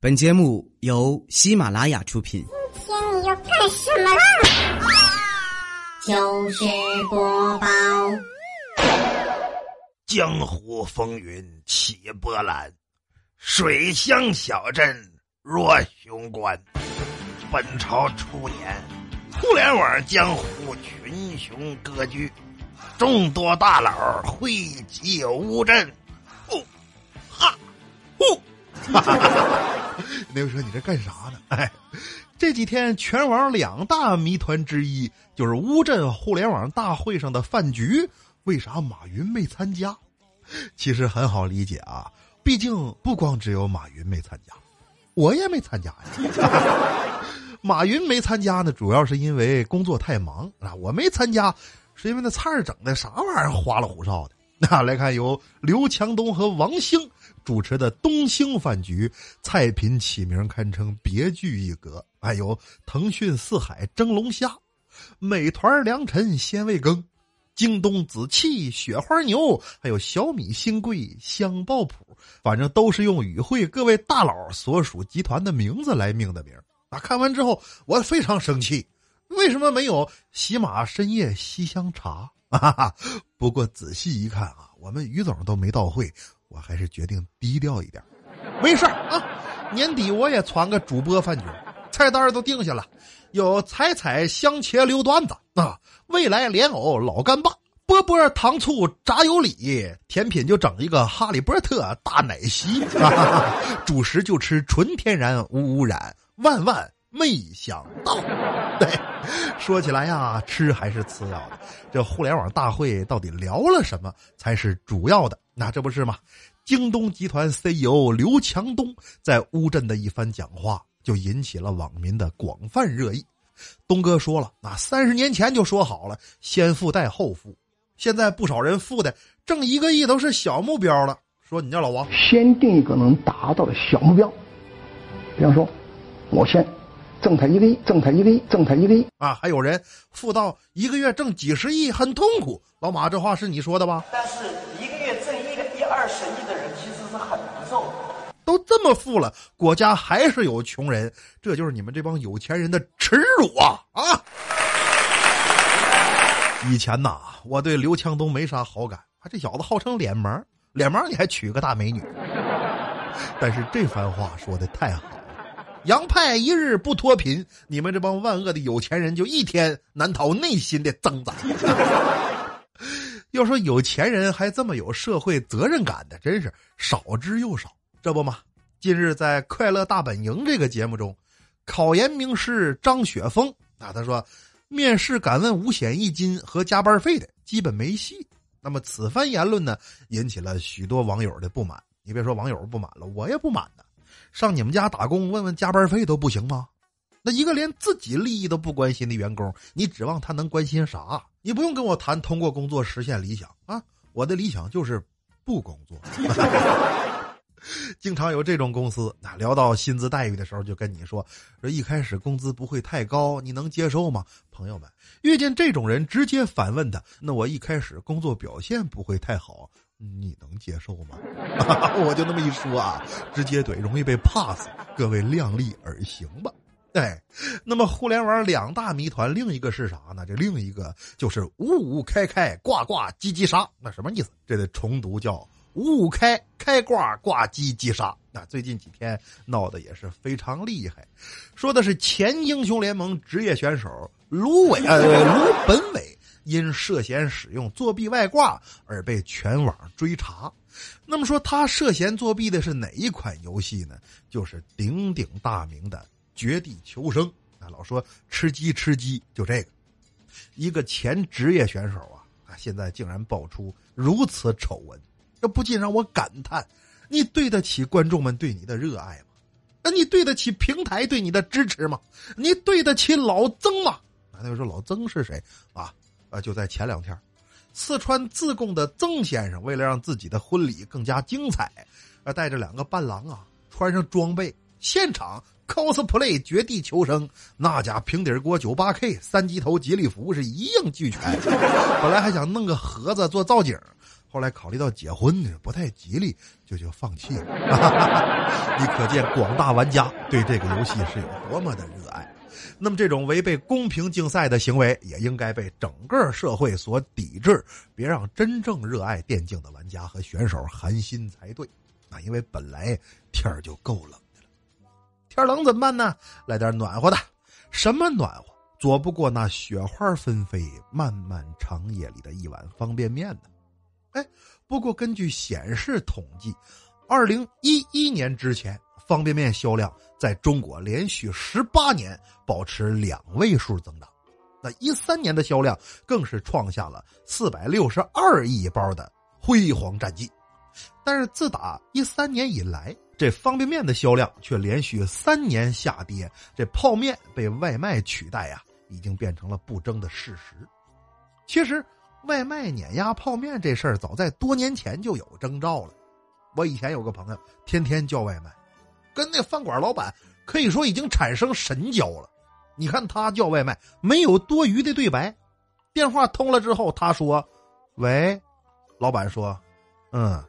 本节目由喜马拉雅出品。今天你要干什么啦？就是播报。江湖风云起波澜，水乡小镇若雄关。本朝初年，互联网江湖群雄割据，众多大佬汇集乌镇。呼，哈，呼。哈哈哈！那位说你这干啥呢？哎，这几天全网两大谜团之一就是乌镇互联网大会上的饭局，为啥马云没参加？其实很好理解啊，毕竟不光只有马云没参加，我也没参加呀。马云没参加呢，主要是因为工作太忙啊。我没参加，是因为那菜整的啥玩意儿，花里胡哨的。那来看，由刘强东和王兴主持的东兴饭局，菜品起名堪称别具一格。还有腾讯四海蒸龙虾，美团良辰鲜味羹，京东紫气雪花牛，还有小米新贵香爆谱，反正都是用与会各位大佬所属集团的名字来命的名。啊，看完之后我非常生气，为什么没有喜马深夜西厢茶？哈哈，不过仔细一看啊，我们于总都没到会，我还是决定低调一点。没事啊，年底我也传个主播饭局，菜单都定下了，有彩彩香茄溜段子啊，未来莲藕老干爸，波波糖醋炸油里，甜品就整一个哈利波特大奶昔，主食就吃纯天然无污染，万万。没想到，对，说起来呀，吃还是次要的。这互联网大会到底聊了什么才是主要的？那这不是吗？京东集团 CEO 刘强东在乌镇的一番讲话，就引起了网民的广泛热议。东哥说了，那三十年前就说好了，先富带后富，现在不少人富的挣一个亿都是小目标了。说你叫老王，先定一个能达到的小目标，比方说，我先。挣他一个亿，挣他一个亿，挣他一个亿啊！还有人富到一个月挣几十亿，很痛苦。老马，这话是你说的吧？但是一个月挣一个一二十亿的人其实是很难受。都这么富了，国家还是有穷人，这就是你们这帮有钱人的耻辱啊！啊！以前呐，我对刘强东没啥好感，他这小子号称脸盲，脸盲你还娶个大美女。但是这番话说的太好。洋派一日不脱贫，你们这帮万恶的有钱人就一天难逃内心的挣扎。要说有钱人还这么有社会责任感的，真是少之又少。这不嘛，近日在《快乐大本营》这个节目中，考研名师张雪峰啊，他说，面试敢问五险一金和加班费的，基本没戏。那么此番言论呢，引起了许多网友的不满。你别说网友不满了，我也不满呢。上你们家打工，问问加班费都不行吗？那一个连自己利益都不关心的员工，你指望他能关心啥？你不用跟我谈通过工作实现理想啊！我的理想就是不工作。经常有这种公司，那聊到薪资待遇的时候，就跟你说说一开始工资不会太高，你能接受吗？朋友们，遇见这种人，直接反问他：那我一开始工作表现不会太好。你能接受吗？我就那么一说啊，直接怼容易被 pass。各位量力而行吧。哎，那么互联网两大谜团，另一个是啥呢？这另一个就是五五开开挂挂叽叽杀，那什么意思？这得重读叫五五开开挂挂叽叽杀。那最近几天闹得也是非常厉害，说的是前英雄联盟职业选手卢伟呃卢本伟。因涉嫌使用作弊外挂而被全网追查，那么说他涉嫌作弊的是哪一款游戏呢？就是鼎鼎大名的《绝地求生》。啊，老说吃鸡吃鸡，就这个，一个前职业选手啊，啊，现在竟然爆出如此丑闻，这不禁让我感叹：你对得起观众们对你的热爱吗？那你对得起平台对你的支持吗？你对得起老曾吗？啊那位说老曾是谁啊？啊，就在前两天，四川自贡的曾先生为了让自己的婚礼更加精彩，啊，带着两个伴郎啊，穿上装备，现场 cosplay 绝地求生，那家平底锅九八 K 三级头吉利服是一应俱全。本来还想弄个盒子做造景，后来考虑到结婚呢不太吉利，就就放弃了。你可见广大玩家对这个游戏是有多么的热爱。那么这种违背公平竞赛的行为，也应该被整个社会所抵制，别让真正热爱电竞的玩家和选手寒心才对。啊，因为本来天儿就够冷的了，天儿冷怎么办呢？来点暖和的。什么暖和？躲不过那雪花纷飞、漫漫长夜里的一碗方便面呢？哎，不过根据显示统计，二零一一年之前，方便面销量在中国连续十八年保持两位数增长。那一三年的销量更是创下了四百六十二亿包的辉煌战绩。但是自打一三年以来，这方便面的销量却连续三年下跌，这泡面被外卖取代呀，已经变成了不争的事实。其实，外卖碾压泡面这事儿，早在多年前就有征兆了。我以前有个朋友，天天叫外卖，跟那饭馆老板可以说已经产生神交了。你看他叫外卖，没有多余的对白，电话通了之后，他说：“喂。”老板说：“嗯。”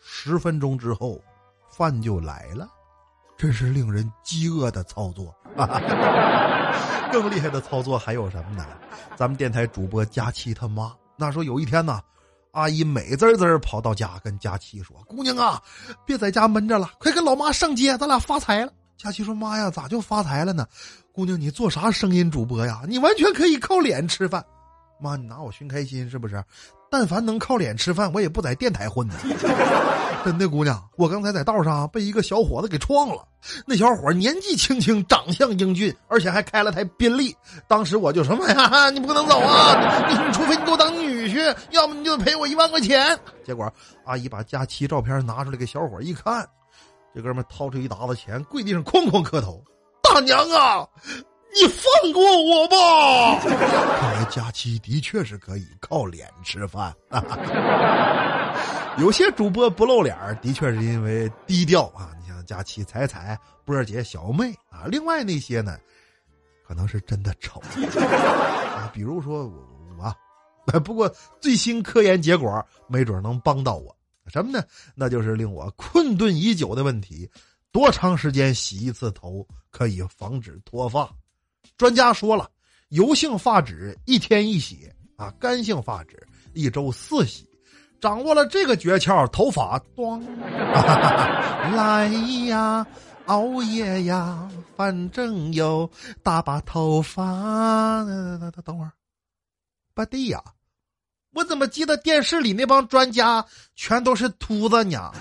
十分钟之后，饭就来了，真是令人饥饿的操作。更厉害的操作还有什么呢？咱们电台主播佳琪他妈那时候有一天呢，阿姨美滋滋跑到家跟佳琪说：“姑娘啊，别在家闷着了，快跟老妈上街，咱俩发财了。”佳琪说：“妈呀，咋就发财了呢？姑娘，你做啥声音主播呀？你完全可以靠脸吃饭。妈，你拿我寻开心是不是？”但凡能靠脸吃饭，我也不在电台混呢。真的，姑娘，我刚才在道上被一个小伙子给撞了。那小伙年纪轻轻，长相英俊，而且还开了台宾利。当时我就说：“妈呀，你不能走啊！你除非你给我当女婿，要么你就赔我一万块钱。”结果阿姨把假期照片拿出来给小伙一看，这哥们掏出一沓子钱，跪地上哐哐磕头：“大娘啊！”你放过我吧！看来佳期的确是可以靠脸吃饭。有些主播不露脸的确是因为低调啊。你像佳期、彩彩、波姐、小妹啊。另外那些呢，可能是真的丑啊。比如说我，不过最新科研结果没准能帮到我。什么呢？那就是令我困顿已久的问题：多长时间洗一次头可以防止脱发？专家说了，油性发质一天一洗啊，干性发质一周四洗。掌握了这个诀窍，头发光。来呀，熬夜呀，反正有大把头发。等会儿，不对呀，我怎么记得电视里那帮专家全都是秃子呢？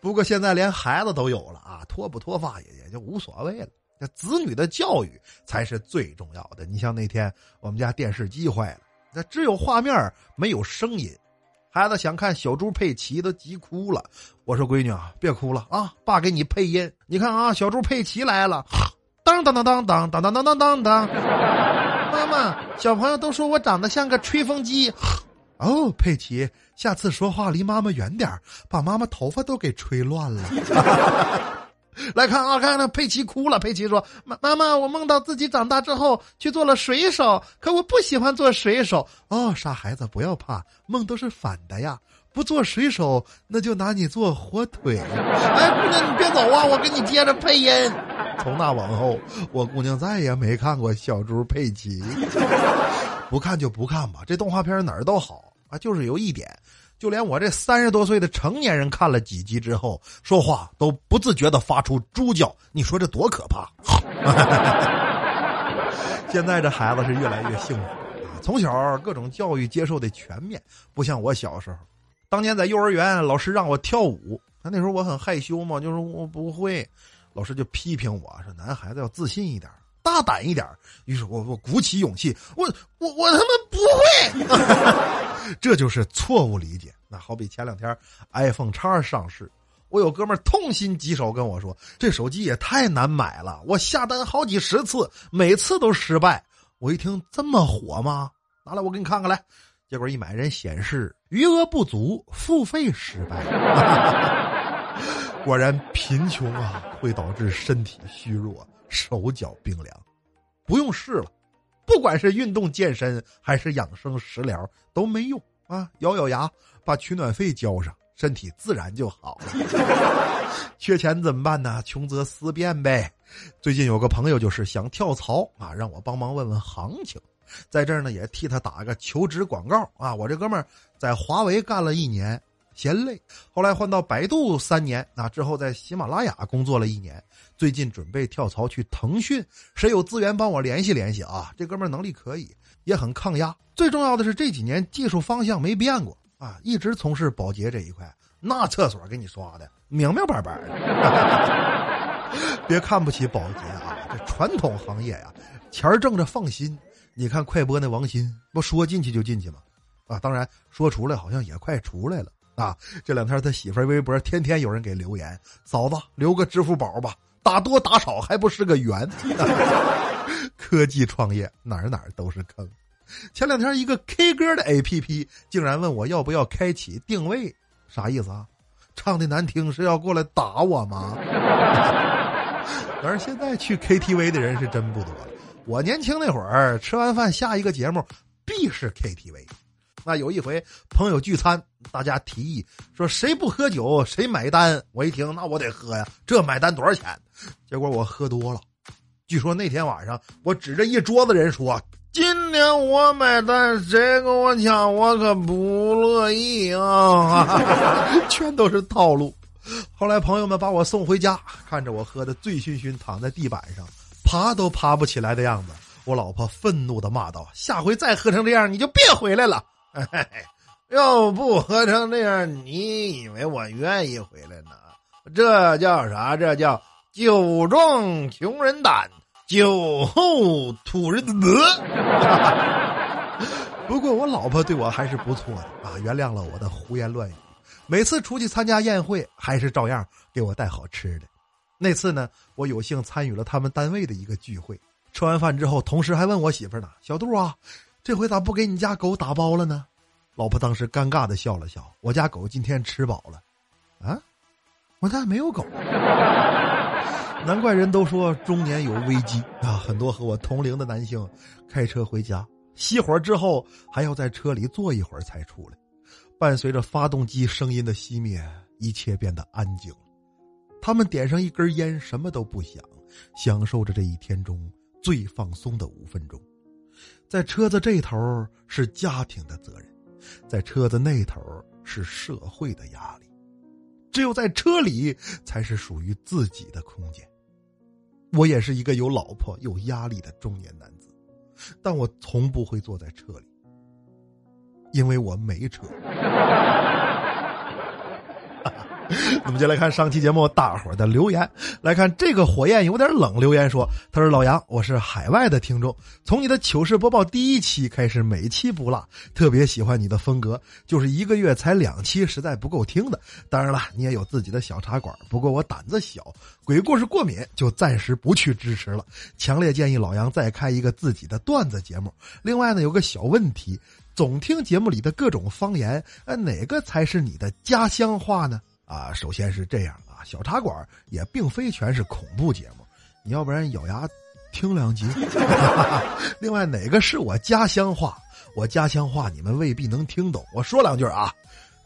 不过现在连孩子都有了啊，脱不脱发也也就无所谓了。这子女的教育才是最重要的。你像那天我们家电视机坏了，那只有画面没有声音，孩子想看小猪佩奇都急哭了。我说：“闺女啊，别哭了啊，爸给你配音。你看啊，小猪佩奇来了，当当当当当当当当当当当。妈妈，小朋友都说我长得像个吹风机。哦，佩奇，下次说话离妈妈远点把妈妈头发都给吹乱了。”来看啊，看那佩奇哭了。佩奇说：“妈妈妈，我梦到自己长大之后去做了水手，可我不喜欢做水手。”哦，傻孩子，不要怕，梦都是反的呀。不做水手，那就拿你做火腿。哎，姑娘，你别走啊，我给你接着配音。从那往后，我姑娘再也没看过小猪佩奇。不看就不看吧，这动画片哪儿都好啊，就是有一点。就连我这三十多岁的成年人看了几集之后，说话都不自觉的发出猪叫，你说这多可怕！现在这孩子是越来越幸福啊，从小各种教育接受的全面，不像我小时候，当年在幼儿园，老师让我跳舞，那那时候我很害羞嘛，就是我不会，老师就批评我说男孩子要自信一点。大胆一点于是我我鼓起勇气，我我我他妈不会，这就是错误理解。那好比前两天 iPhone 叉上市，我有哥们痛心疾首跟我说，这手机也太难买了，我下单好几十次，每次都失败。我一听这么火吗？拿来我给你看看来。结果一买人显示余额不足，付费失败。果然贫穷啊，会导致身体虚弱。手脚冰凉，不用试了，不管是运动健身还是养生食疗都没用啊！咬咬牙，把取暖费交上，身体自然就好了。缺钱怎么办呢？穷则思变呗。最近有个朋友就是想跳槽啊，让我帮忙问问行情。在这儿呢，也替他打个求职广告啊！我这哥们儿在华为干了一年，嫌累，后来换到百度三年啊，之后在喜马拉雅工作了一年，最近准备跳槽去腾讯。谁有资源帮我联系联系啊？这哥们能力可以，也很抗压。最重要的是这几年技术方向没变过啊，一直从事保洁这一块。那厕所给你刷的明明白白的，别看不起保洁啊，这传统行业呀，钱挣着放心。你看快播那王鑫，不说进去就进去吗？啊，当然说出来好像也快出来了啊。这两天他媳妇儿微博天天有人给留言，嫂子留个支付宝吧，打多打少还不是个圆。科技创业哪儿哪儿都是坑。前两天一个 K 歌的 APP 竟然问我要不要开启定位，啥意思啊？唱的难听是要过来打我吗？但是现在去 KTV 的人是真不多了。我年轻那会儿，吃完饭下一个节目必是 KTV。那有一回朋友聚餐，大家提议说谁不喝酒谁买单。我一听，那我得喝呀，这买单多少钱？结果我喝多了。据说那天晚上，我指着一桌子人说：“今天我买单，谁跟我抢，我可不乐意啊！” 全都是套路。后来朋友们把我送回家，看着我喝的醉醺醺，躺在地板上。爬都爬不起来的样子，我老婆愤怒的骂道：“下回再喝成这样，你就别回来了。要不喝成那样，你以为我愿意回来呢？这叫啥？这叫酒壮穷人胆，酒后吐人德。不过我老婆对我还是不错的啊，原谅了我的胡言乱语。每次出去参加宴会，还是照样给我带好吃的。”那次呢，我有幸参与了他们单位的一个聚会。吃完饭之后，同事还问我媳妇呢：“小杜啊，这回咋不给你家狗打包了呢？”老婆当时尴尬的笑了笑：“我家狗今天吃饱了。”啊，我家没有狗。难怪人都说中年有危机啊！很多和我同龄的男性开车回家，熄火之后还要在车里坐一会儿才出来。伴随着发动机声音的熄灭，一切变得安静。他们点上一根烟，什么都不想，享受着这一天中最放松的五分钟。在车子这头是家庭的责任，在车子那头是社会的压力。只有在车里才是属于自己的空间。我也是一个有老婆、有压力的中年男子，但我从不会坐在车里，因为我没车。那么，就来看上期节目大伙儿的留言。来看这个火焰有点冷留言说：“他说老杨，我是海外的听众，从你的糗事播报第一期开始，每期不落，特别喜欢你的风格。就是一个月才两期，实在不够听的。当然了，你也有自己的小茶馆，不过我胆子小，鬼故事过敏，就暂时不去支持了。强烈建议老杨再开一个自己的段子节目。另外呢，有个小问题，总听节目里的各种方言，呃，哪个才是你的家乡话呢？”啊，首先是这样啊，小茶馆也并非全是恐怖节目，你要不然咬牙听两集。另外，哪个是我家乡话？我家乡话你们未必能听懂。我说两句啊，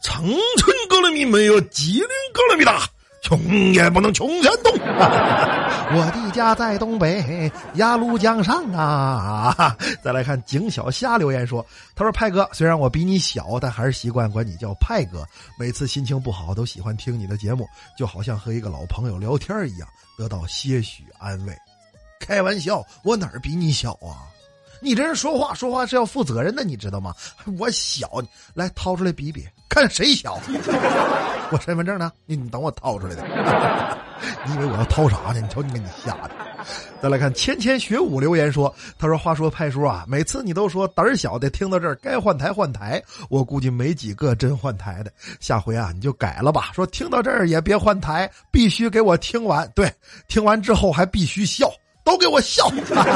长春哥勒米没有吉林哥勒米大。穷也不能穷山东，我的家在东北鸭绿江上啊！再来看景小虾留言说：“他说派哥，虽然我比你小，但还是习惯管你叫派哥。每次心情不好，都喜欢听你的节目，就好像和一个老朋友聊天一样，得到些许安慰。开玩笑，我哪儿比你小啊？”你这人说话说话是要负责任的，你知道吗？我小，来掏出来比比，看谁小。我身份证呢？你你等我掏出来的。你以为我要掏啥呢？你瞅你给你吓的。再来看芊芊学武留言说：“他说话说派叔啊，每次你都说胆儿小的听到这儿该换台换台，我估计没几个真换台的。下回啊你就改了吧，说听到这儿也别换台，必须给我听完。对，听完之后还必须笑。”都给我笑！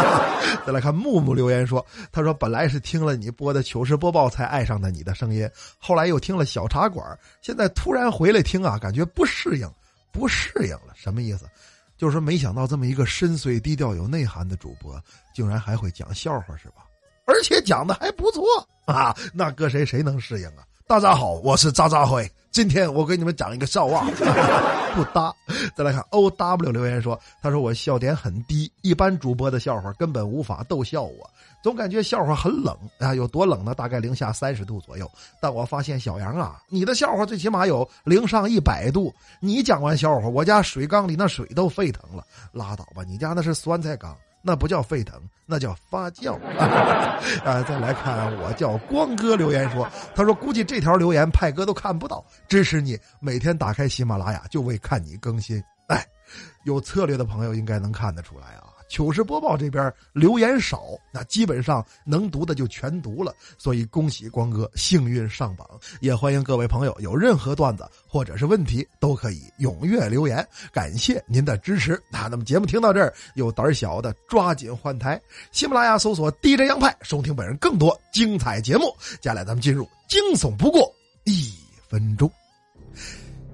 再来看木木留言说：“他说本来是听了你播的糗事播报才爱上的你的声音，后来又听了小茶馆，现在突然回来听啊，感觉不适应，不适应了。什么意思？就是说没想到这么一个深邃低调有内涵的主播，竟然还会讲笑话，是吧？而且讲的还不错啊！那搁谁谁能适应啊？大家好，我是渣渣辉，今天我给你们讲一个笑话，不搭。再来看 O W 留言说，他说我笑点很低，一般主播的笑话根本无法逗笑我，总感觉笑话很冷啊，有多冷呢？大概零下三十度左右。但我发现小杨啊，你的笑话最起码有零上一百度，你讲完笑话，我家水缸里那水都沸腾了。拉倒吧，你家那是酸菜缸。那不叫沸腾，那叫发酵。啊，再来看，我叫光哥留言说，他说估计这条留言派哥都看不到，支持你，每天打开喜马拉雅就为看你更新。哎，有策略的朋友应该能看得出来啊。糗事播报这边留言少，那基本上能读的就全读了，所以恭喜光哥幸运上榜。也欢迎各位朋友有任何段子或者是问题都可以踊跃留言，感谢您的支持。那那么节目听到这儿，有胆小的抓紧换台，喜马拉雅搜索 DJ 杨派，收听本人更多精彩节目。接下来咱们进入惊悚不过一分钟。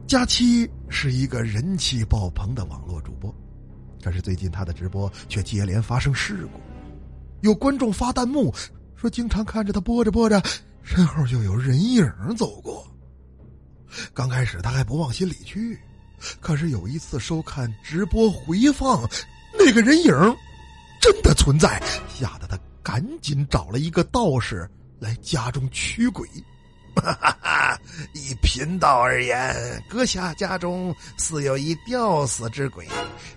佳期是一个人气爆棚的网络主播。可是最近他的直播却接连发生事故，有观众发弹幕说，经常看着他播着播着，身后就有人影走过。刚开始他还不往心里去，可是有一次收看直播回放，那个人影真的存在，吓得他赶紧找了一个道士来家中驱鬼。哈哈！以贫道而言，阁下家中似有一吊死之鬼，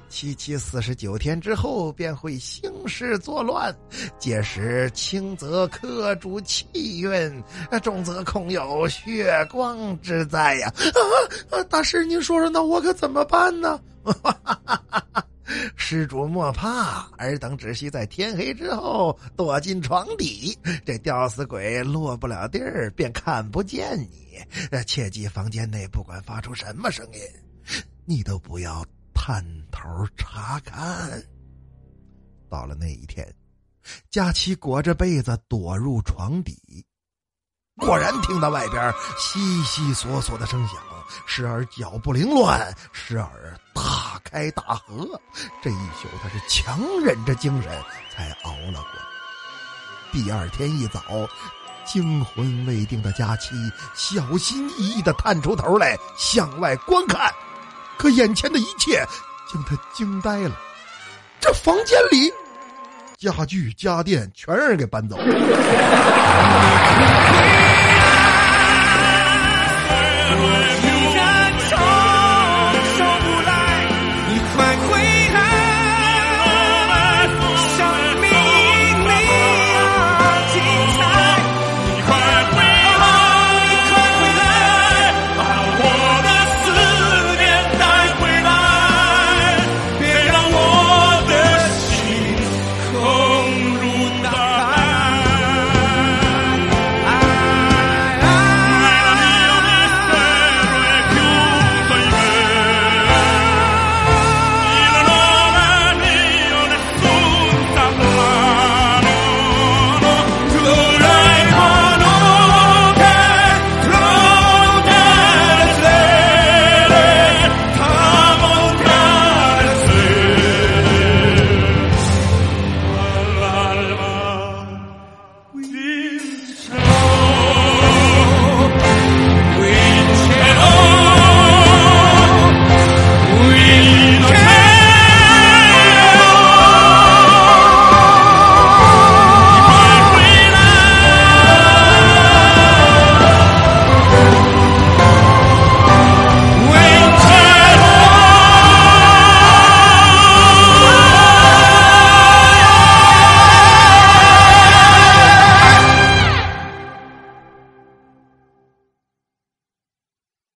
七七四十九天之后便会兴师作乱，届时轻则克主气运，重则恐有血光之灾呀！啊，大师，您说说，那我可怎么办呢？哈哈哈哈哈！施主莫怕，尔等只需在天黑之后躲进床底，这吊死鬼落不了地儿，便看不见你。切记，房间内不管发出什么声音，你都不要探头查看。到了那一天，佳琪裹着被子躲入床底，果然听到外边悉悉索索的声响。时而脚步凌乱，时而大开大合。这一宿他是强忍着精神才熬了过来。第二天一早，惊魂未定的佳期小心翼翼的探出头来向外观看，可眼前的一切将他惊呆了。这房间里家具家电全让人给搬走了。